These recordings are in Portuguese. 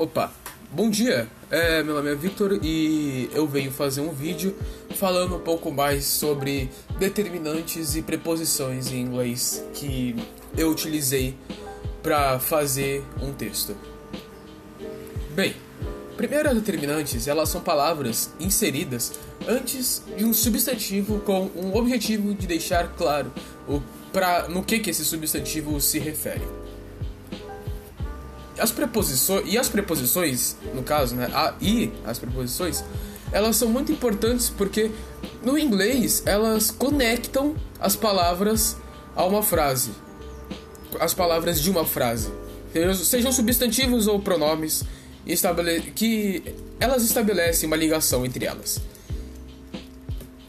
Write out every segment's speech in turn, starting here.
Opa, bom dia! É, meu nome é Victor e eu venho fazer um vídeo falando um pouco mais sobre determinantes e preposições em inglês que eu utilizei para fazer um texto. Bem, primeiras determinantes elas são palavras inseridas antes de um substantivo com um objetivo de deixar claro o pra, no que, que esse substantivo se refere as preposições e as preposições, no caso, né, a e as preposições, elas são muito importantes porque no inglês elas conectam as palavras a uma frase, as palavras de uma frase, sejam substantivos ou pronomes, que elas estabelecem uma ligação entre elas.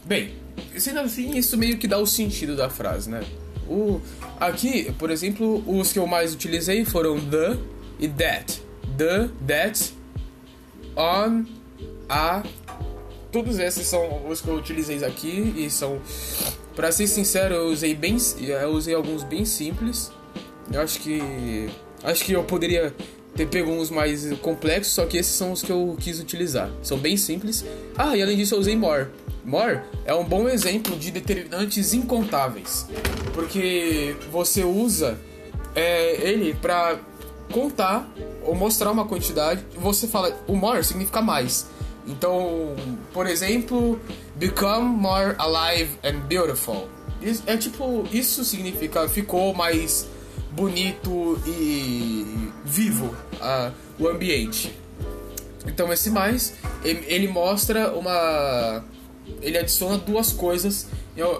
Bem, sendo assim, isso meio que dá o sentido da frase, né? O, aqui, por exemplo, os que eu mais utilizei foram the, e that. The, that, on, a. Todos esses são os que eu utilizei aqui e são. Pra ser sincero, eu usei bem. Eu usei alguns bem simples. Eu acho que. Acho que eu poderia ter pego uns mais complexos, só que esses são os que eu quis utilizar. São bem simples. Ah, e além disso eu usei more. More é um bom exemplo de determinantes incontáveis, porque você usa é, ele para contar ou mostrar uma quantidade, você fala o more significa mais. Então, por exemplo, become more alive and beautiful. É tipo, isso significa ficou mais bonito e vivo uh, o ambiente. Então esse mais ele mostra uma ele adiciona duas coisas.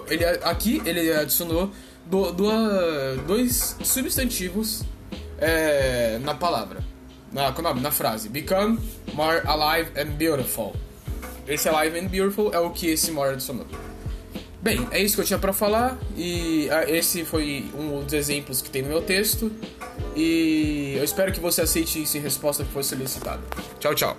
Ele aqui ele adicionou do, do, dois substantivos é, na palavra, na, é na frase. Become more alive and beautiful. Esse alive and beautiful é o que esse more adicionou. Bem, é isso que eu tinha para falar e ah, esse foi um dos exemplos que tem no meu texto e eu espero que você aceite isso em resposta que foi solicitada. Tchau, tchau.